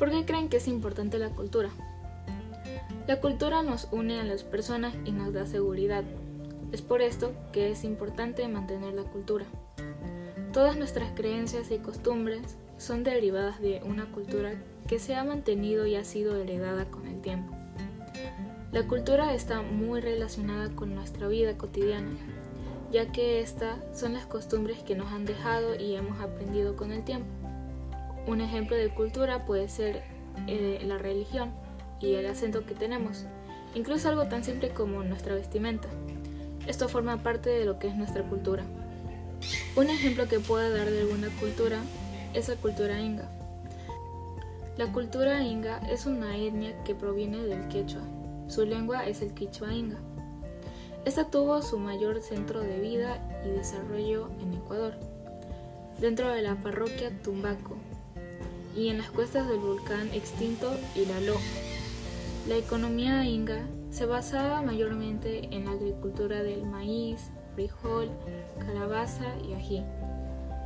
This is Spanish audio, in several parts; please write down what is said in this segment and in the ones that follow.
¿Por qué creen que es importante la cultura? La cultura nos une a las personas y nos da seguridad. Es por esto que es importante mantener la cultura. Todas nuestras creencias y costumbres son derivadas de una cultura que se ha mantenido y ha sido heredada con el tiempo. La cultura está muy relacionada con nuestra vida cotidiana, ya que estas son las costumbres que nos han dejado y hemos aprendido con el tiempo. Un ejemplo de cultura puede ser eh, la religión y el acento que tenemos, incluso algo tan simple como nuestra vestimenta. Esto forma parte de lo que es nuestra cultura. Un ejemplo que puedo dar de alguna cultura es la cultura inga. La cultura inga es una etnia que proviene del quechua. Su lengua es el quichua inga. Esta tuvo su mayor centro de vida y desarrollo en Ecuador, dentro de la parroquia Tumbaco y en las cuestas del volcán extinto Iraló. La economía inga se basaba mayormente en la agricultura del maíz, frijol, calabaza y ají.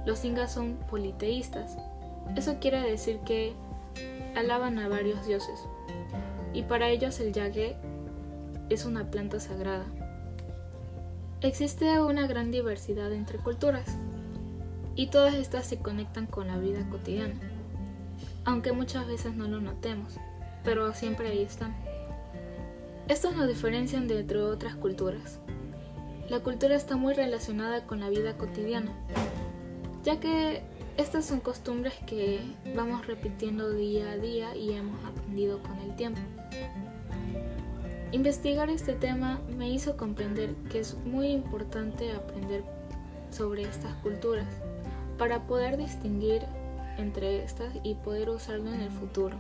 Los ingas son politeístas. Eso quiere decir que alaban a varios dioses. Y para ellos el yague es una planta sagrada. Existe una gran diversidad entre culturas y todas estas se conectan con la vida cotidiana, aunque muchas veces no lo notemos, pero siempre ahí están. Estos nos diferencian de entre otras culturas. La cultura está muy relacionada con la vida cotidiana, ya que estas son costumbres que vamos repitiendo día a día y hemos aprendido con el tiempo. Investigar este tema me hizo comprender que es muy importante aprender sobre estas culturas para poder distinguir entre estas y poder usarlo en el futuro.